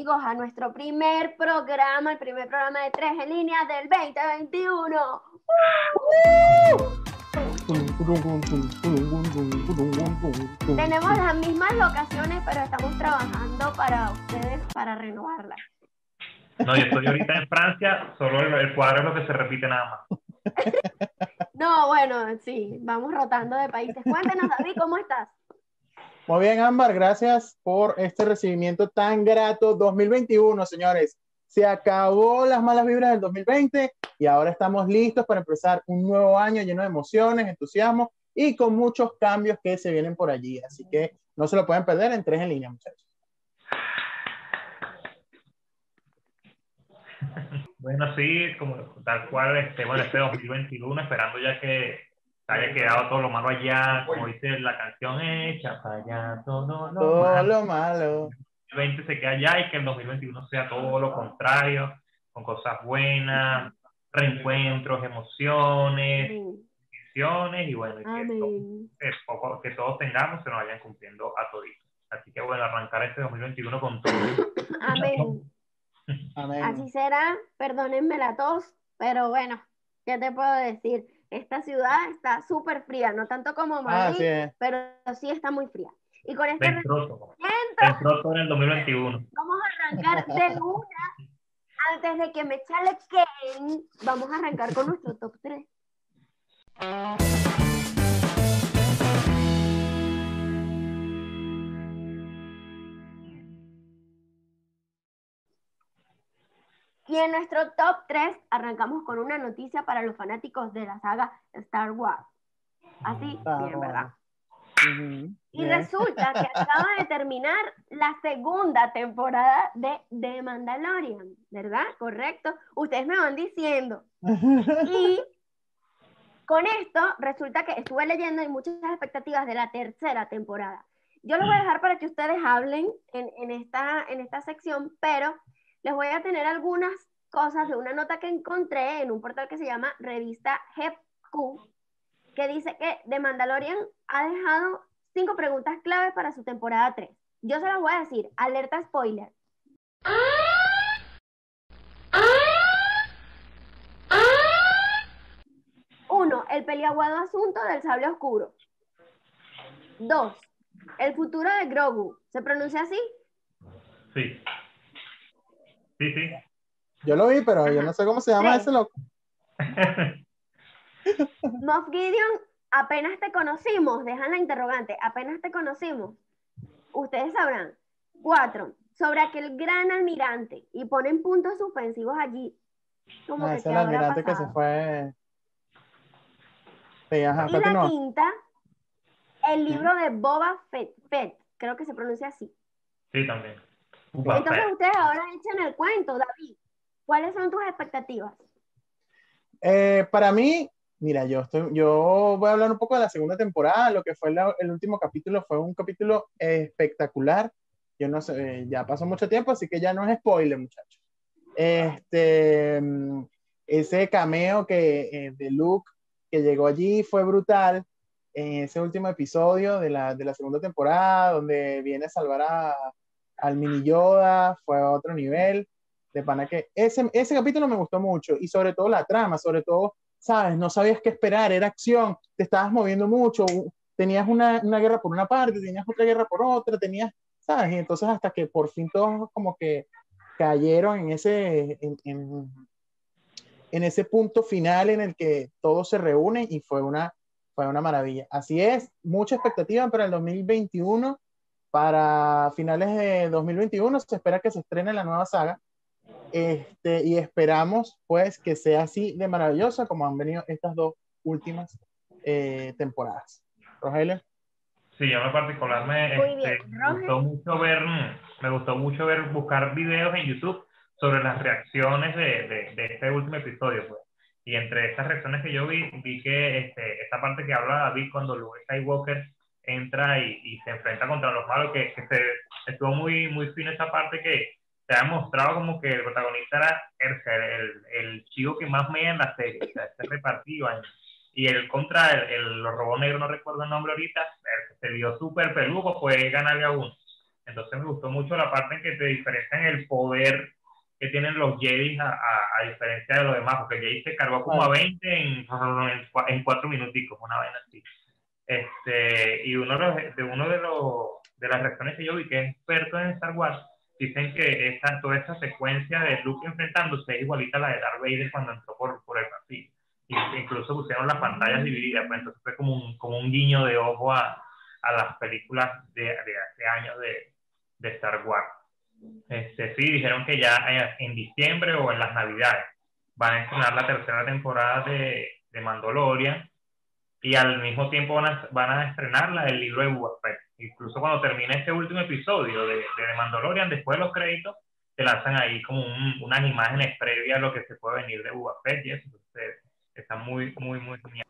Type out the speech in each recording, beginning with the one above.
Amigos, a nuestro primer programa, el primer programa de tres en línea del 2021. Tenemos las mismas locaciones, pero estamos trabajando para ustedes para renovarlas. No, yo estoy ahorita en Francia, solo el, el cuadro es lo que se repite nada más. No, bueno, sí, vamos rotando de países. Cuéntanos, David, ¿cómo estás? Muy bien, Ámbar, gracias por este recibimiento tan grato 2021, señores. Se acabó las malas vibras del 2020 y ahora estamos listos para empezar un nuevo año lleno de emociones, entusiasmo y con muchos cambios que se vienen por allí. Así que no se lo pueden perder en tres en línea, muchachos. Bueno, sí, como tal cual, este, bueno, este 2021, esperando ya que haya quedado todo lo malo allá, como dice la canción, hecha para allá todo lo Todo malo. lo malo. El 2020 se queda allá y que el 2021 sea todo lo contrario, con cosas buenas, reencuentros, emociones, Amén. visiones y bueno, y que, que poco- que todos tengamos se nos vayan cumpliendo a toditos. Así que bueno, arrancar este 2021 con todo. Amén. Amén. Así será, perdónenme la tos, pero bueno, ¿qué te puedo decir? Esta ciudad está súper fría, no tanto como Madrid, Así es. pero sí está muy fría. Y con este recuento dentro en el 2021. vamos a arrancar de una. Antes de que me chalequen, vamos a arrancar con nuestro top 3. Y en nuestro top 3 arrancamos con una noticia para los fanáticos de la saga Star Wars. Así, Star bien, ¿verdad? Y resulta que acaba de terminar la segunda temporada de The Mandalorian, ¿verdad? Correcto. Ustedes me van diciendo. Y con esto resulta que estuve leyendo y muchas expectativas de la tercera temporada. Yo los voy a dejar para que ustedes hablen en, en esta, en esta sección, pero les voy a tener algunas cosas de una nota que encontré en un portal que se llama Revista GEPQ, que dice que The Mandalorian ha dejado cinco preguntas claves para su temporada 3. Yo se las voy a decir, alerta spoiler. Uno, el peliaguado asunto del sable oscuro. Dos, el futuro de Grogu. ¿Se pronuncia así? Sí. Sí, sí. Yo lo vi, pero yo no sé cómo se llama ese loco. Moff Gideon, apenas te conocimos, dejan la interrogante, apenas te conocimos. Ustedes sabrán. Cuatro, sobre aquel gran almirante. Y ponen puntos suspensivos allí. Como Ah, que es el almirante que se pasado. fue. Sí, ajá, Y la quinta, el libro de Boba Fett, Fett, creo que se pronuncia así. Sí, también. Entonces ustedes ahora echen el cuento, David. ¿Cuáles son tus expectativas? Eh, para mí, mira, yo, estoy, yo voy a hablar un poco de la segunda temporada. Lo que fue la- el último capítulo fue un capítulo espectacular. Yo no sé, eh, ya pasó mucho tiempo, así que ya no es spoiler, muchachos. Este, mm, ese cameo que, eh, de Luke que llegó allí fue brutal en ese último episodio de la, de la segunda temporada, donde viene a salvar a, al mini Yoda, fue a otro nivel. De pana que ese, ese capítulo me gustó mucho y sobre todo la trama, sobre todo, sabes, no sabías qué esperar, era acción, te estabas moviendo mucho, tenías una, una guerra por una parte, tenías otra guerra por otra, tenías, sabes, y entonces hasta que por fin todos como que cayeron en ese, en, en, en ese punto final en el que todos se reúnen y fue una, fue una maravilla. Así es, mucha expectativa para el 2021. Para finales de 2021 se espera que se estrene la nueva saga. Este, y esperamos pues que sea así de maravillosa como han venido estas dos últimas eh, temporadas. Rogelio. Sí, a mí en particular me, este, me gustó mucho ver, me gustó mucho ver, buscar videos en YouTube sobre las reacciones de, de, de este último episodio, pues. Y entre estas reacciones que yo vi, vi que este, esta parte que habla David cuando Luke Skywalker entra y, y se enfrenta contra los malos, que, que se, estuvo muy, muy fino esa parte que se ha mostrado como que el protagonista era el, el, el chico que más me en la serie, o sea, este repartido. Y el contra el, el, los robos negros, no recuerdo el nombre ahorita, se vio súper peludo fue ganarle a uno. Entonces me gustó mucho la parte en que te diferencian el poder que tienen los Jedi a, a, diferencia de los demás, porque el Jedi se cargó como a 20 en, en, cuatro minuticos, una vaina así. Este, y uno de, los, de uno de, los, de las reacciones que yo vi, que es experto en Star Wars, dicen que esta, toda esta secuencia de Luke enfrentándose es igualita a la de Darth Vader cuando entró por, por el pasillo. Incluso pusieron las pantallas divididas, pues entonces fue como un, como un guiño de ojo a, a las películas de, de hace años de, de Star Wars. Este, sí, dijeron que ya en diciembre o en las navidades van a estrenar la tercera temporada de, de Mandalorian y al mismo tiempo van a, van a estrenar la del libro de Boba Fett. Incluso cuando termine este último episodio de, de Mandalorian, después de los créditos, te lanzan ahí como un, unas imágenes previas a lo que se puede venir de Boba Fett y eso. Entonces, está muy, muy, muy genial.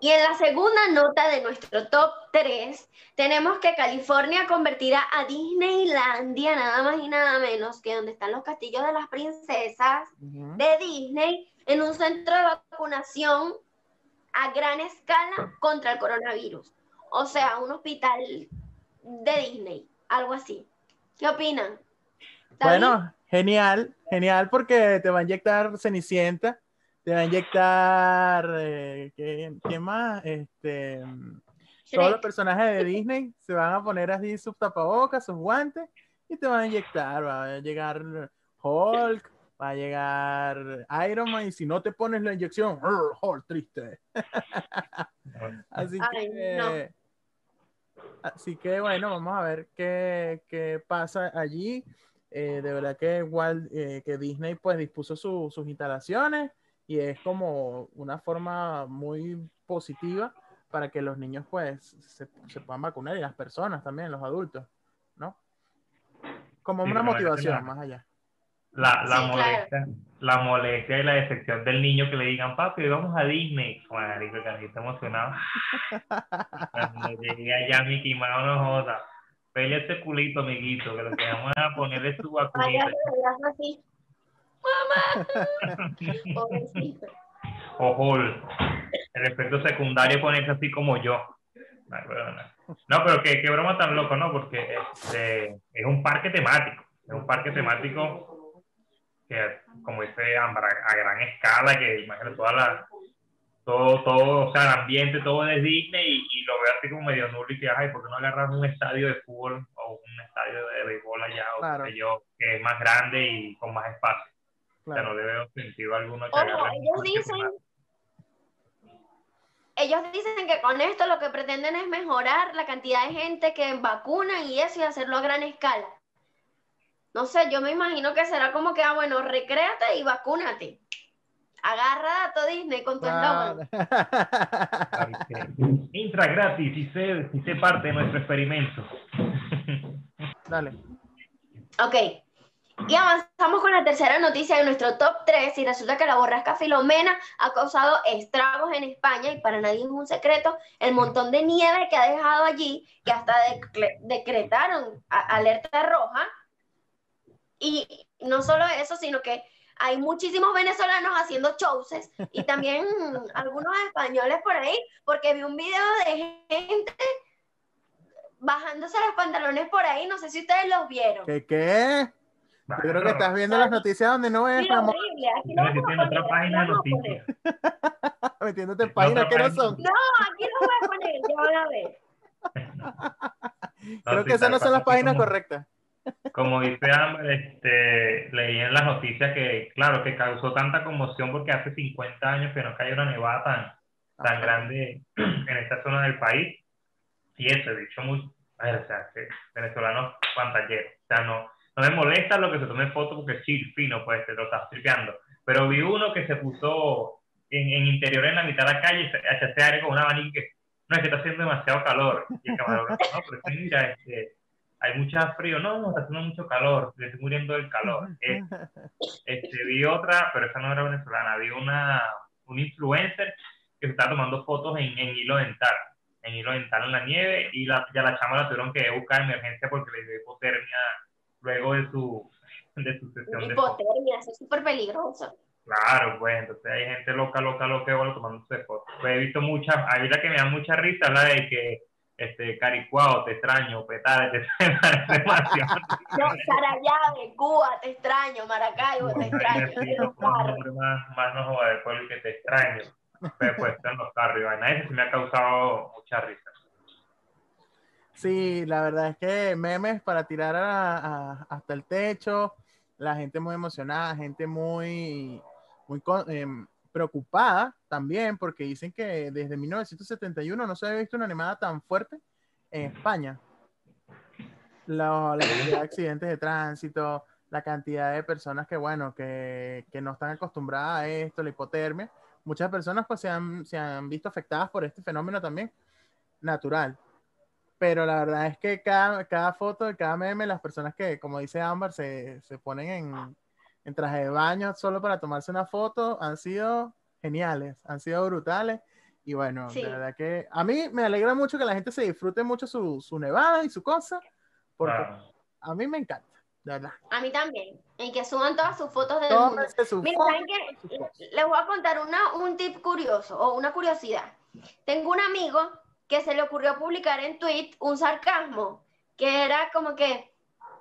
Y en la segunda nota de nuestro top 3, tenemos que California convertirá a Disneylandia, nada más y nada menos que donde están los castillos de las princesas de Disney, en un centro de vacunación a gran escala contra el coronavirus. O sea, un hospital de Disney, algo así. ¿Qué opinan? Bueno, genial, genial porque te va a inyectar Cenicienta te va a inyectar, eh, ¿qué, más? Este, todos los personajes de Disney se van a poner así sus tapabocas, sus guantes, y te van a inyectar, va a llegar Hulk, va a llegar Iron Man, y si no te pones la inyección, Hulk, triste. así que... Así que bueno, vamos a ver qué, qué pasa allí. Eh, de verdad que igual eh, que Disney pues dispuso sus instalaciones y es como una forma muy positiva para que los niños pues se, puedan vacunar y las personas también, los adultos, ¿no? Como una motivación más allá. La, la, molestia, la molestia y la decepción del niño que le digan, papi, vamos a Disney. Marico, que está emocionado. Cuando llegué allá, Mickey Mouse no joda. Pele este culito, amiguito, que lo que vamos a ponerle su vacunita mamá. Ojo, el efecto secundario ponerse así como yo. No, pero qué, qué broma tan loco, ¿no? Porque este, es un parque temático. Es un parque temático que, como dice Ambra, a gran escala, que imagínate toda la, todo, todo, o sea, el ambiente, todo es Disney y, lo veo así como medio nulo y que, ay, ¿por qué no agarras un estadio de fútbol o un estadio de béisbol allá o yo, que es más grande y con más espacio? no le veo sentido alguno. ellos dicen, ellos dicen que con esto lo que pretenden es mejorar la cantidad de gente que vacuna y eso y hacerlo a gran escala. No sé, yo me imagino que será como que, ah, bueno, recréate y vacúnate. Agarra a Disney con tu eslogan. Entra gratis y sé, y sé parte de nuestro experimento. Dale. Ok. Y avanzamos con la tercera noticia de nuestro top 3 y resulta que la borrasca Filomena ha causado estragos en España y para nadie es un secreto el montón de nieve que ha dejado allí que hasta decretaron alerta roja. Y no solo eso, sino que hay muchísimos venezolanos haciendo shows y también algunos españoles por ahí, porque vi un video de gente bajándose los pantalones por ahí, no sé si ustedes los vieron. ¿Qué qué? Yo creo que estás viendo las noticias donde no es. Estamos... en otra página de noticias. Metiéndote en páginas que no son. No, aquí no voy a poner, ya van a ver. creo que esas no son las páginas correctas. Como dice Amber, este, leí en las noticias que, claro, que causó tanta conmoción porque hace 50 años que no cayó una nevada tan, tan grande en esta zona del país. Y eso, he dicho muy, o sea, venezolanos pantalleros, o sea, no, no me molesta lo que se tome foto porque es chill, fino, pues te lo estás tripeando. Pero vi uno que se puso en, en interior en la mitad de la calle, a ese aire con un abanico que no es que está haciendo demasiado calor. Y el camarón, no, pero que mira, este, hay mucho frío, no, no, está haciendo mucho calor, le estoy muriendo del calor. Este, vi otra, pero esa no era venezolana, vi una, un influencer que se estaba tomando fotos en, en hilo dental, en hilo dental en la nieve, y la, ya la chama la tuvieron que buscar emergencia porque le dio hipotermia luego de su, de su sesión de hipotermia, eso es súper peligroso. Claro, pues entonces hay gente loca, loca, loca, bueno, tomando fotos. Pues he visto muchas, hay la que me da mucha risa, la de que este, Caricuao, te extraño, Petare, te extraño. No, Sarayave, Cuba, te extraño, Maracaibo, te extraño. Un nombre más, más no joda de pueblo que te extraño. Pero pues en los carros. Ese sí me ha causado mucha risa. Sí, la verdad es que memes para tirar a- a- hasta el techo, la gente muy emocionada, gente muy, muy con- em, preocupada también, porque dicen que desde 1971 no se había visto una animada tan fuerte en España. La, la cantidad de accidentes de tránsito, la cantidad de personas que, bueno, que, que no están acostumbradas a esto, la hipotermia. Muchas personas pues se han, se han visto afectadas por este fenómeno también natural pero la verdad es que cada, cada foto cada meme, las personas que, como dice Ámbar, se, se ponen en, en traje de baño solo para tomarse una foto, han sido geniales, han sido brutales. Y bueno, Sí. de verdad que a mí me alegra mucho que la gente se disfrute mucho su, su nevada y su cosa, porque a mí me encanta, de verdad. A mí también. Y que suban todas sus fotos del mundo. Su Mira, foto. Les voy a contar una, un tip curioso o una curiosidad. Tengo un amigo que se le ocurrió publicar en tweet un sarcasmo que era como que,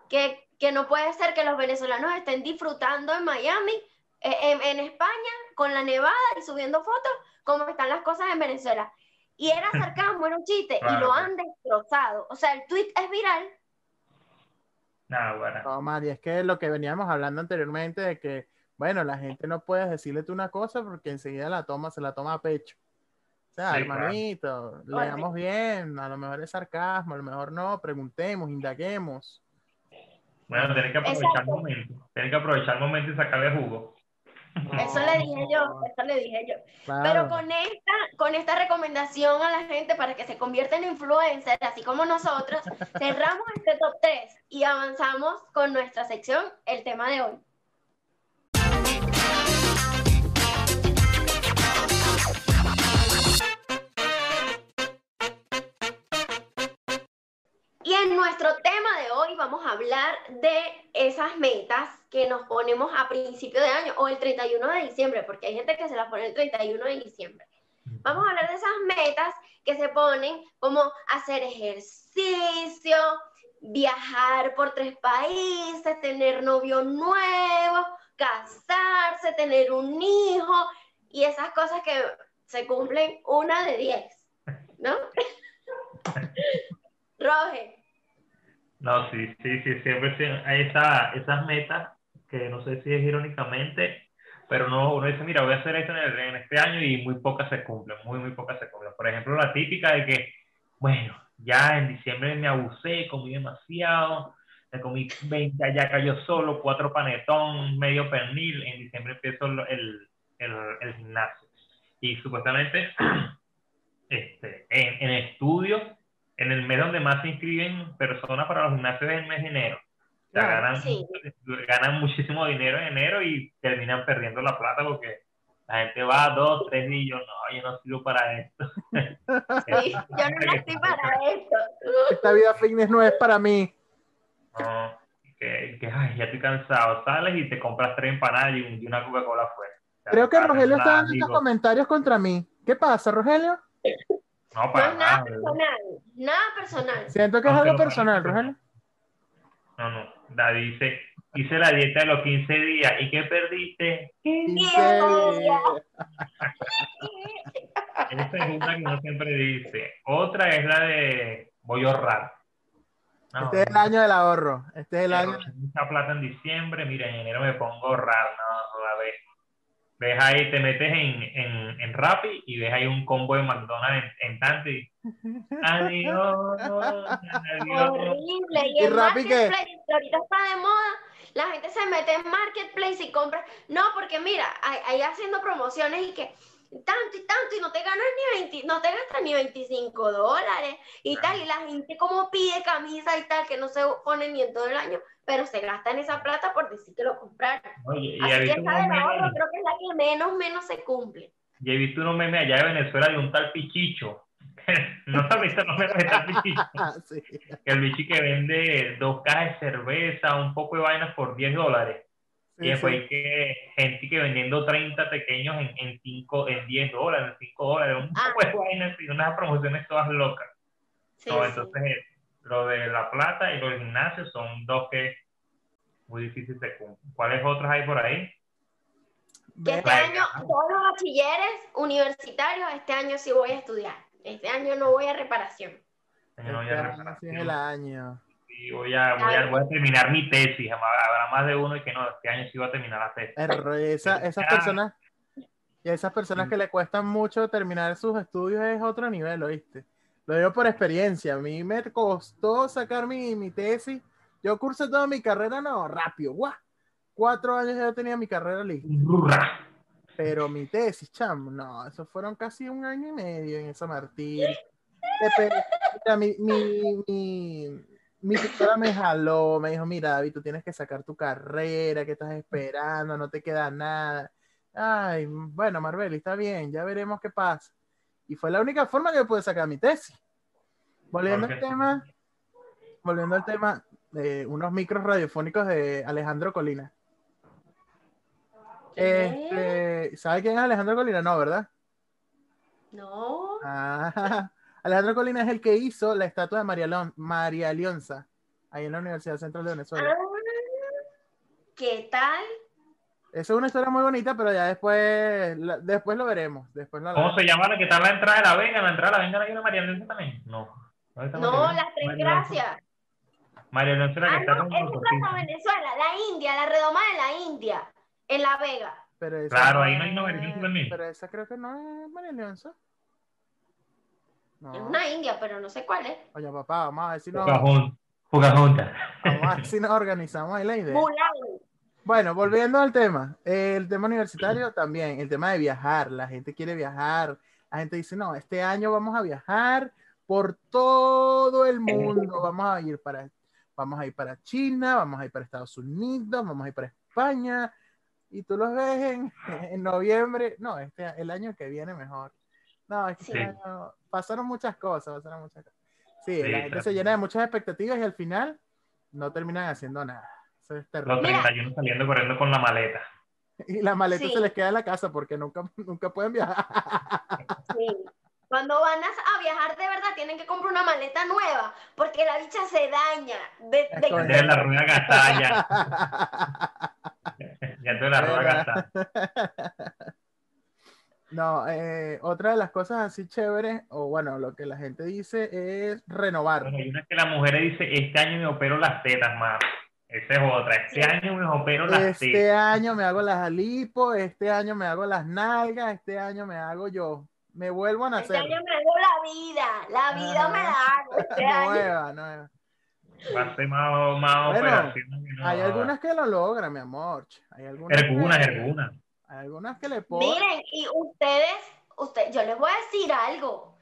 que, que no puede ser que los venezolanos estén disfrutando en Miami, eh, en, en España, con la nevada y subiendo fotos, como están las cosas en Venezuela. Y era sarcasmo, era un chiste, y lo han destrozado. O sea, el tweet es viral. Nada, bueno. No, Mari, es que lo que veníamos hablando anteriormente de que, bueno, la gente no puede decirle tú una cosa porque enseguida la toma, se la toma a pecho. O sea, Sí, claro. hermanito, leamos bien, a lo mejor es sarcasmo, a lo mejor no, preguntemos, indaguemos. Bueno, tenés que aprovechar Exacto. el momento. Tenés que aprovechar el momento y sacarle jugo. Eso le dije yo, eso le dije yo. Claro. Pero con esta, con esta recomendación a la gente para que se convierta en influencer, así como nosotros, cerramos este top 3 y avanzamos con nuestra sección, el tema de hoy. Y en nuestro tema hoy vamos a hablar de esas metas que nos ponemos a principio de año o el 31 de diciembre, porque hay gente que se las pone el 31 de diciembre. Vamos a hablar de esas metas que se ponen como hacer ejercicio, viajar por tres países, tener novio nuevo, casarse, tener un hijo y esas cosas que se cumplen una de diez, ¿no? Roge, No, sí, sí, sí, siempre sí, hay esa- esas metas que no sé si es irónicamente, pero no, uno dice, mira, voy a hacer esto en, el- en este año y muy pocas se cumplen, muy, muy pocas se cumplen. Por ejemplo, la típica de que, bueno, ya en diciembre me abusé, comí demasiado, me comí 20 allá yo solo, cuatro panetón, medio pernil, en diciembre empiezo el, el, el, gimnasio. Y supuestamente, este, en, en estudios, en el mes donde más se inscriben personas para los gimnasios es el mes de enero. O sea, Claro. ganan, Sí. ganan muchísimo dinero en enero y terminan perdiendo la plata porque la gente va dos, tres días y yo no, yo no sirvo para esto. sí, yo no nací para esto. Esta vida fitness no es para mí. No, que, que ay, ya estoy cansado. Sales y te compras tres empanadas y, un- y una Coca-Cola. O sea, Creo que Rogelio está nada, dando estos digo, comentarios contra mí. ¿Qué pasa, Rogelio? No, No para es nada nada. personal, nada personal. Siento que es algo personal. Rogelio. No, no. David dice, hice la dieta de los 15 días. ¿Y qué perdiste? Dice- Esa es una que uno siempre dice. Otra es la de voy a ahorrar. No, Este es el año del ahorro. Este es el año. Mucha plata en diciembre, mira, en enero me pongo a ahorrar, no. Ves ahí, te metes en, en, en Rappi y ves ahí un combo de McDonald's en, en Tanti. Adiós, adiós. Horrible. Y ¿Y qué? Marketplace, que ahorita está de moda, la gente se mete en Marketplace y compra. No, porque mira, ahí, ahí haciendo promociones y que tanto y tanto y no te ganas ni 20, no te gastas ni 25 dólares y tal. Y la gente como pide camisa y tal, que no se pone ni en todo el año, pero se gastan esa plata por decir que lo compraron. Oye, y Así que esa del ahorro memes, creo que es la que menos, menos se cumple. y he visto unos memes allá de Venezuela de un tal Pichicho. no has visto los memes de tal Pichicho. Ah, sí. Que el bichi que vende dos cajas de cerveza, un poco de vainas por 10 dólares. Sí, y después sí. hay que gente que vendiendo 30 pequeños en, en, cinco, en 10 dólares, en 5 dólares, un Ah. poco de vainas y unas promociones todas locas. Sí, No, entonces lo de La Plata y los gimnasios son dos que muy difícil se cumplen. ¿Cuáles otros hay por ahí? Que este año, todos los bachilleres universitarios, este año sí voy a estudiar. Este año no voy a reparación. Este año no voy Este a sí reparación. el año. Y voy a, voy, a, voy a terminar mi tesis. Habrá más de uno y que no, este año sí voy a terminar la tesis. Error, esa- esas personas y a esas personas que le cuestan mucho terminar sus estudios es otro nivel, ¿oíste? Lo digo por experiencia. A mí me costó sacar mi, mi tesis. Yo cursé toda mi carrera, no, rápido, guau. Cuatro años ya tenía mi carrera lista. Pero mi tesis, chamo, no, eso fueron casi un año y medio en esa Martín. Mira, mi, mi, mi, mi tutora me jaló, me dijo, mira, David, tú tienes que sacar tu carrera, que estás esperando, no te queda nada. Ay, bueno, Marbeli, está bien, ya veremos qué pasa. Y fue la única forma que pude sacar mi tesis. Volviendo al tema, volviendo al tema de unos micros radiofónicos de Alejandro Colina. Este, ¿sabe quién es Alejandro Colina? No, ¿verdad? No. Ah, Alejandro Colina es el que hizo la estatua de María, Lon- María Leonza, ahí en la Universidad Central de Venezuela. Ah, ¿Qué tal? Eso es una historia muy bonita, pero ya después, la- después lo veremos. Después lo ¿Cómo se llama la que está en la entrada de la Vega? ¿En la entrada de la Vega hay una María Leonce también? No. ¿Dónde está No, las tres María gracias. María Leonce la que Ah, está no, con es los Plaza. Venezuela, la India, la redoma de la India, en La Vega. Pero esa Claro, ahí no hay una María también. Pero esa creo que no es María Leonza. No. Es una India, pero no sé cuál es. Oye, papá, vamos a ver si nos, Pocahontas. Pocahontas. vamos a ver si nos organizamos ahí la idea. Mulan. Bueno, volviendo al tema, el tema universitario también, el tema de viajar, la gente quiere viajar, la gente dice, no, este año vamos a viajar por todo el mundo, vamos a ir para, vamos a ir para China, vamos a ir para Estados Unidos, vamos a ir para España, y tú los ves en, en noviembre, no, este, el año que viene mejor. No, es que Sí. pasaron muchas cosas, pasaron muchas cosas. Sí, Sí, la gente claro. se llena de muchas expectativas y al final no terminan haciendo nada. Eso es terrible. Los 31 saliendo corriendo con la maleta. Y la maleta Sí. se les queda en la casa porque nunca, nunca pueden viajar. Sí. Cuando van a, a viajar de verdad, tienen que comprar una maleta nueva, porque la bicha se daña. De, de-. Tienes la rueda gastada ya. Ya te la rueda gastada. No, eh, otra de las cosas así chéveres, o bueno, lo que la gente dice es renovar. Bueno, hay una que la mujer dice, este año me opero las tetas, más. Esa es otra. Este Sí. año me opero las Este tetas. año me hago las lipo, este año me hago las nalgas, este año me hago yo. Me vuelvo a este nacer. año me hago la vida. La vida me la hago este año. Nueva, nueva. Va a ser más, más Bueno, operaciones que no. Hay algunas que lo logran, mi amor. Hay algunas, Algunas, que, algunas. hay algunas que le ponen. Miren, y ustedes, usted, yo les voy a decir algo.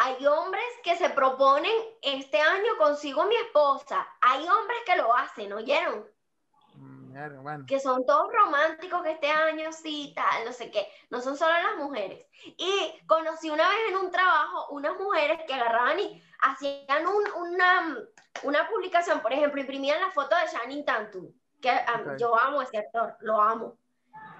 Hay hombres que se proponen este año consigo mi esposa. Hay hombres que lo hacen, ¿oyeron? Mm, mierda, Bueno, que son todos románticos que este año sí, tal, no sé qué, no son solo las mujeres. Y conocí una vez en un trabajo unas mujeres que agarraban y hacían un- una, una publicación, por ejemplo, imprimían la foto de Channing Tatum, que ah, Ok. yo amo ese actor, lo amo.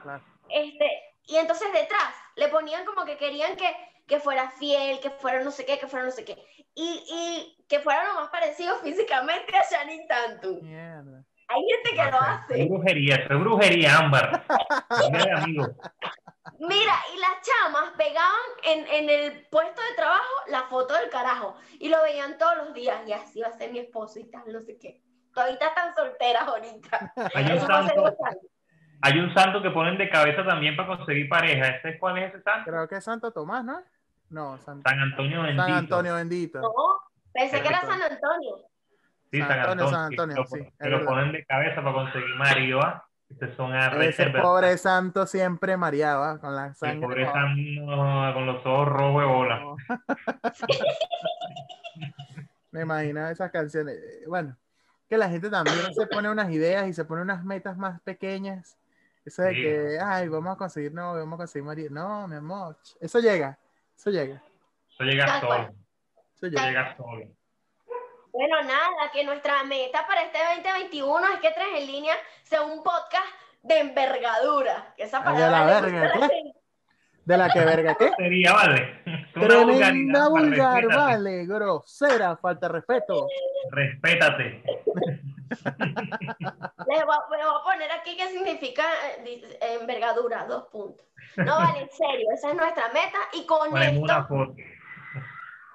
claro. Este, y entonces detrás le ponían como que querían que, que fuera fiel, que fuera no sé qué, que fuera no sé qué. Y, y que fuera lo más parecido físicamente a Channing Tatum. Mierda. Hay gente que lo Es hace. brujería, eso es brujería, Ámbar. Dile, amigo. Mira, y las chamas pegaban en, en el puesto de trabajo la foto del carajo y lo veían todos los días y así va a ser mi esposo y tal, no sé qué. Todavía están solteras ahorita. Hay un santo, hay un santo que ponen de cabeza también para conseguir pareja. ¿Ese cuál es ese santo? Creo que es Santo Tomás, ¿no? No, San, San Antonio bendito. San Antonio bendito. No, pensé que era San Antonio. Sí, San San Antonio. San Antonio, que lo, sí, verdad. ponen de cabeza para conseguir marido. ¿ah? Estos son Ese pobre santo siempre mareaba con la El sangre. pobre no, santo con los ojos rojos de bola. no. Me imagino esas canciones. Bueno, que la gente también se pone unas ideas y se pone unas metas más pequeñas. Eso de Sí. que, ay, vamos a conseguir, no, vamos a conseguir marido. No, mi amor. Eso llega, eso llega, Eso llega Tal solo. Eso llega. llega solo. Bueno, nada, que nuestra meta para este 2021 es que Tres en Línea sea un podcast de envergadura. Que esa Ay, a la palabra verga, ¿qué? gente. ¿De la que verga qué? Sería, vale. Tremenda vulgar, vale, grosera, falta de respeto. Respétate. Le voy, voy a poner aquí qué significa eh, dice, envergadura, dos puntos. No, vale, en serio, esa es nuestra meta y con una esto, foto.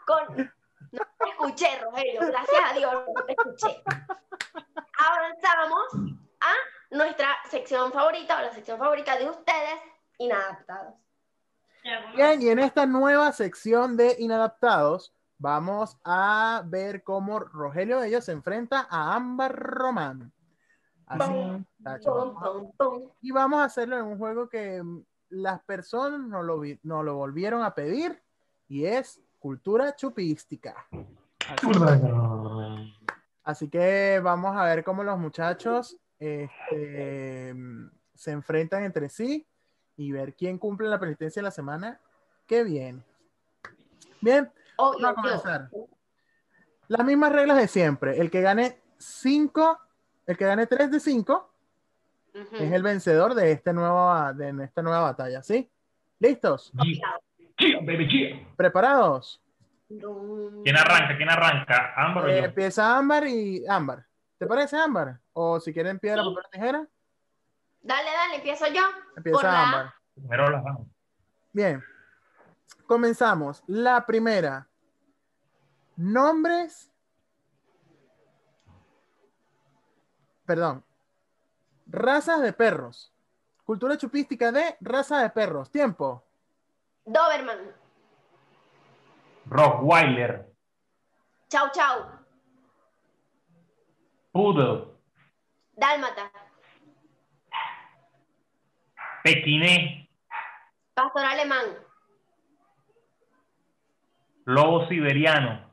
con... No te escuché, Rogelio, gracias a Dios no te escuché. Avanzamos a nuestra sección favorita o la sección favorita de ustedes, inadaptados. Bien, y en esta nueva sección de Inadaptados, vamos a ver cómo Rogelio de ellos se enfrenta a Ámbar Román. Así, tacho. Y vamos a hacerlo en un juego que las personas nos lo, vi- nos lo volvieron a pedir y es cultura chupística. Así, así que vamos a ver cómo los muchachos este, se enfrentan entre sí y ver quién cumple la penitencia de la semana que viene. Bien, Obvio, vamos a comenzar. Las mismas reglas de siempre. El que gane 5, el que gane 3 de 5 Ujú. es el vencedor de, este nuevo, de esta nueva batalla, ¿sí? ¿Listos? Yeah, baby, yeah. ¿Preparados? ¿Quién arranca? ¿Quién arranca? Ámbar o Eh, yo. empieza Ámbar y Ámbar. ¿Te parece Ámbar? O si quieren piedra, Sí. papel tijera, Dale, dale, empiezo yo. Empieza la- Ámbar. Primero las vamos. Bien. Comenzamos. La primera. Nombres. Perdón. Razas de perros. Cultura chupística de raza de perros. Tiempo. Doberman. Rottweiler. Chau, chau. Poodle. Dálmata. Pequiné. Pastor alemán. Lobo siberiano.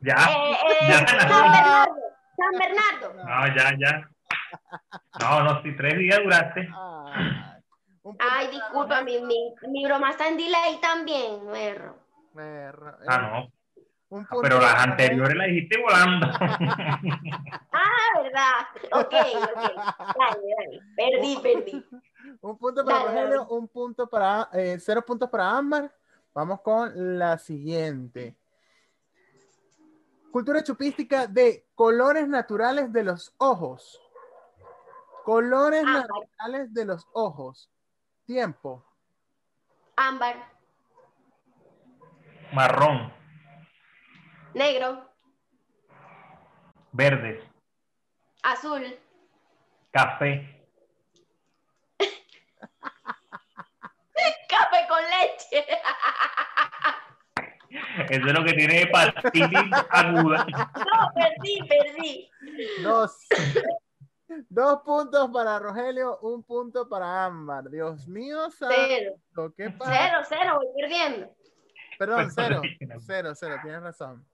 Ya. Eh, eh, Ya. San Bernardo. San Bernardo. No, ya, ya. No, no, si tres días duraste. Punto Ay, disculpa, mi, mi, mi broma está en delay también, perro. Perro. Ah, Eh, no. punto Pero las anteriores las dijiste volando. Ah, verdad. Ok, ok. Dale, dale. Perdí, perdí. Un punto para Dale, Rogelio, dale. un punto para, eh, cero puntos para Ámbar. Vamos con la siguiente. Cultura chupística de colores naturales de los ojos. Colores Ámbar. naturales de los ojos. Tiempo. Ámbar. Marrón. Negro. Verdes. Azul. Café. Café con leche. Eso es lo que tiene hepatitis aguda. No, perdí, perdí. Dos. Dos puntos para Rogelio, un punto para Ámbar. Dios mío, Cero. ¿qué pasa? Cero, cero, voy perdiendo. Perdón, Perdón, cero. Cero, cero, tienes razón.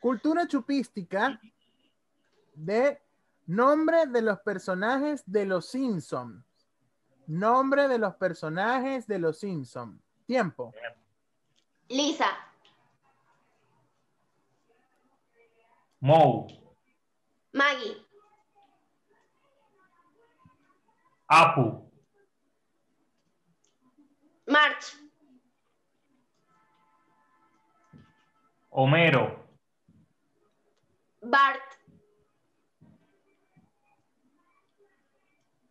Cultura chupística de nombre de los personajes de los Simpsons. Nombre de los personajes de los Simpsons. Tiempo. Lisa. Mou. Maggie. Apu. March. Homero. Bart.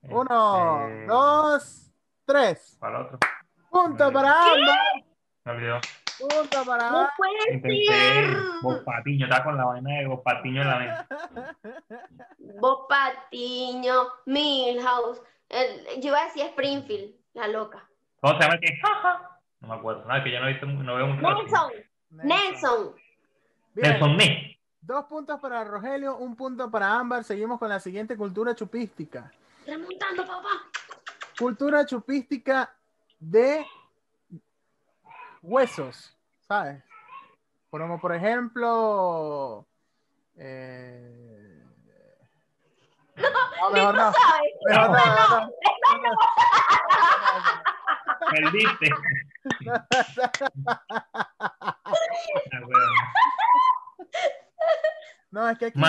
Uno, Este, dos, tres. ¿Cuál otro? Punto para ambas. Me olvidó. Punto para No ambas. puede Intenté ser. Bob Patiño, estaba con la vaina de Bob Patiño en la mente. Bob Patiño, Milhouse. El- yo iba a decir Springfield, la loca. ¿Cómo se llama el que? No me acuerdo. No, es que yo no, he visto, no veo mucho. Nelson. Nelson. Nelson Ness. Dos puntos para Rogelio, un punto para Ámbar. Seguimos con la siguiente cultura chupística. Remontando, papá. Cultura chupística de huesos, ¿sabes? Como por ejemplo. eh, No, mejor no. ¿Sabes? Mejor no. Perdiste. No, es que aquí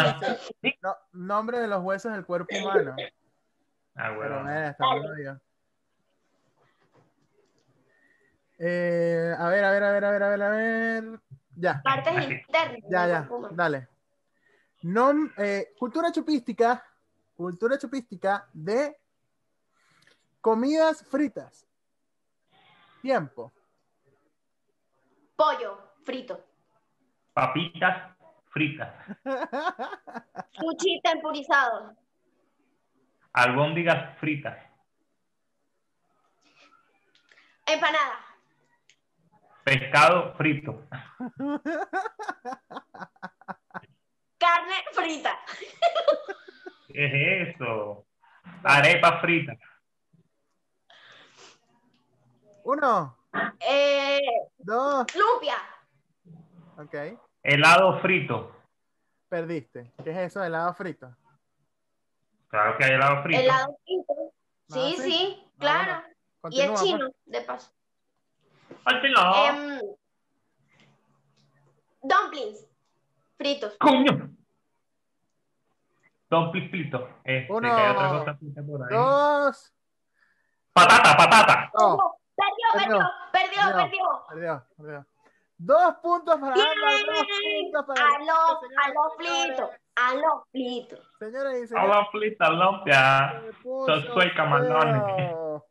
no, nombre de los huesos del cuerpo humano. Ah, Pero bueno. yo. Eh, a ver, a ver, a ver, a ver, a ver, a ver. Ya, Partes internas. ya, ya. Dale. Nom- eh, cultura chupística. Cultura chupística de comidas fritas. Tiempo. Pollo frito. Papitas fritas. Sushi tempurizado. Albóndigas fritas. Empanada. Pescado frito. Carne frita. ¿Qué es eso? Arepa frita. Uno, Eh, dos, lumpia. ok. Helado frito. Perdiste. ¿Qué es eso de helado frito? Claro que hay helado frito. Helado frito. Sí, ¿sí? sí, Ah, claro. Y Continúa, es pues. chino, de paso. Al final. Em, dumplings. Fritos. ¡Coño! Dumpling frito. Este, Uno, que hay otra cosa frita por ahí. Dos. Patata, patata. Oh, Perdió, perdió, perdió, Perdió. perdió. perdió. Dos puntos para. Ámbar, dos puntos para A los, señoras a los a los fritos. Señoras y A señores. la frita, lumpia. se puso soy camalones.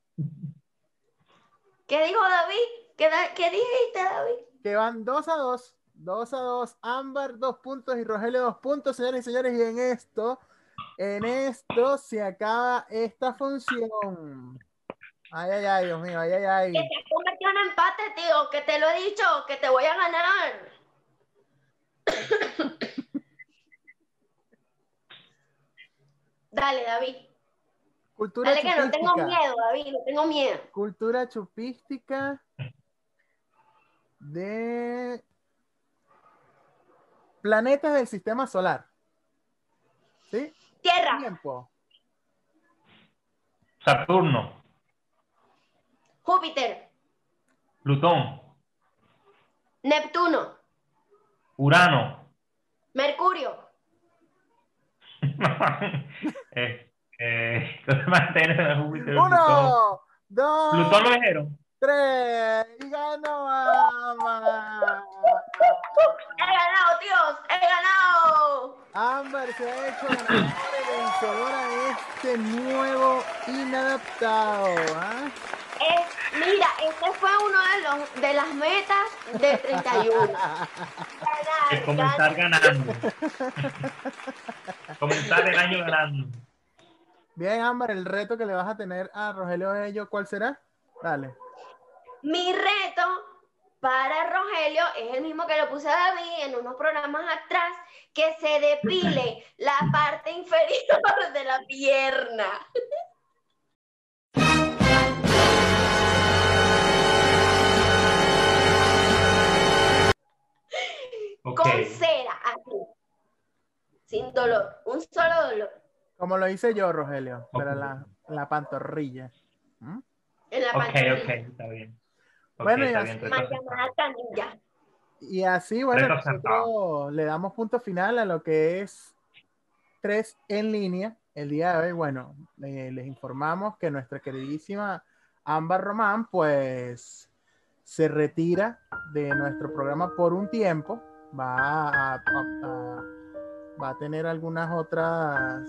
¿Qué dijo David? ¿Qué, da- qué dijiste, David? Que van dos a dos. Dos a dos. Ámbar, dos puntos y Rogelio, dos puntos, señores y señores. Y en esto, en esto se acaba esta función. Ay, ay, ay, Dios mío, ay, ay, ay. Que se ha convertido en empate, tío. Que te lo he dicho, que te voy a ganar. Dale, David. Cultura Dale que no tengo chupística. miedo, David, no tengo miedo. Cultura chupística de planetas del sistema solar. ¿Sí? Tierra, Tiempo. Saturno. Júpiter, Plutón. Neptuno, Urano. Mercurio, eh, eh, mantener Júpiter, Plutón. Uno, dos, Plutón lo dijeron. tres. Y ganó Ámbar. he ganado, tíos, he ganado. Ámbar se ha hecho ganadora de este nuevo inadaptado. Eh, mira, este fue uno de los de las metas de 31. Es Ganar, comenzar ganar. ganando. comenzar el año ganando. Bien, Ámbar, el reto que le vas a tener a Rogelio Bello, ¿cuál será? Dale. Mi reto para Rogelio es el mismo que le puse a David en unos programas atrás, que se depile la parte inferior de la pierna. Con cera, así. Sin dolor, un solo dolor. Como lo hice yo, Rogelio, Ok. para la, la pantorrilla. ¿Mm? En la Ok, pantorrilla. ok, está bien. Ok, Bueno, y está así- bien, Mal reto llamada canilla. Y así, bueno, nosotros le damos punto final a lo que es tres en línea. El día de hoy, bueno, eh, les informamos que nuestra queridísima Ámbar Román, pues, se retira de nuestro programa por un tiempo. Va a, a- a- va a tener algunas otras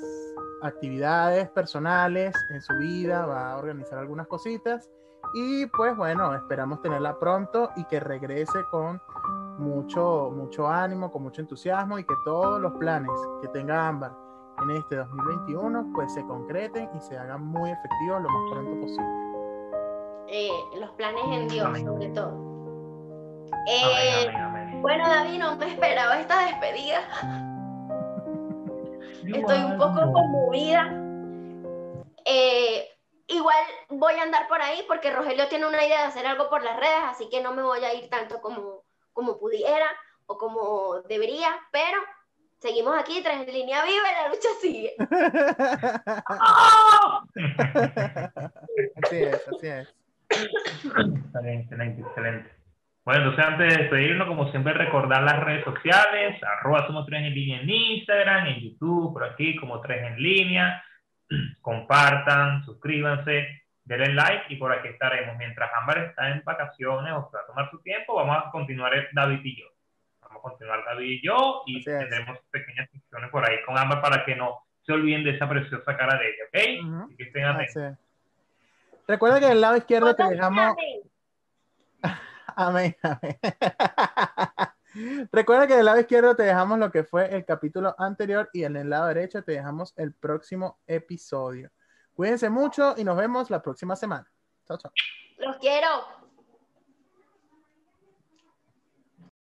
actividades personales en su vida, va a organizar algunas cositas. Y pues bueno, esperamos tenerla pronto y que regrese con mucho, mucho ánimo, con mucho entusiasmo y que todos los planes que tenga Ámbar en este 2021 pues se concreten y se hagan muy efectivos lo más pronto posible. Eh, los planes en Dios, Amén. sobre todo. Eh, amén, amén. bueno, David, no me esperaba esta despedida. Estoy un poco conmovida. Eh, igual voy a andar por ahí porque Rogelio tiene una idea de hacer algo por las redes, así que no me voy a ir tanto como, como pudiera o como debería, pero seguimos aquí, tras en línea viva y la lucha sigue. ¡Ah! así es, así es. Excelente, excelente. Bueno, entonces antes de despedirnos, como siempre, recordar las redes sociales, arroba somos tres en línea en Instagram, en YouTube, por aquí, como tres en línea. compartan, suscríbanse, denle like y por aquí estaremos. Mientras Ámbar está en vacaciones o va a tomar su tiempo, vamos a continuar David y yo. Vamos a continuar David y yo y tendremos pequeñas secciones por ahí con Ámbar para que no se olviden de esa preciosa cara de ella, ¿ok? Así que estén atentos. Recuerda que del lado izquierdo te dejamos... Amén, amén. Recuerda que del lado izquierdo te dejamos lo que fue el capítulo anterior y en el lado derecho te dejamos el próximo episodio. Cuídense mucho y nos vemos la próxima semana. Chao, chao. Los quiero.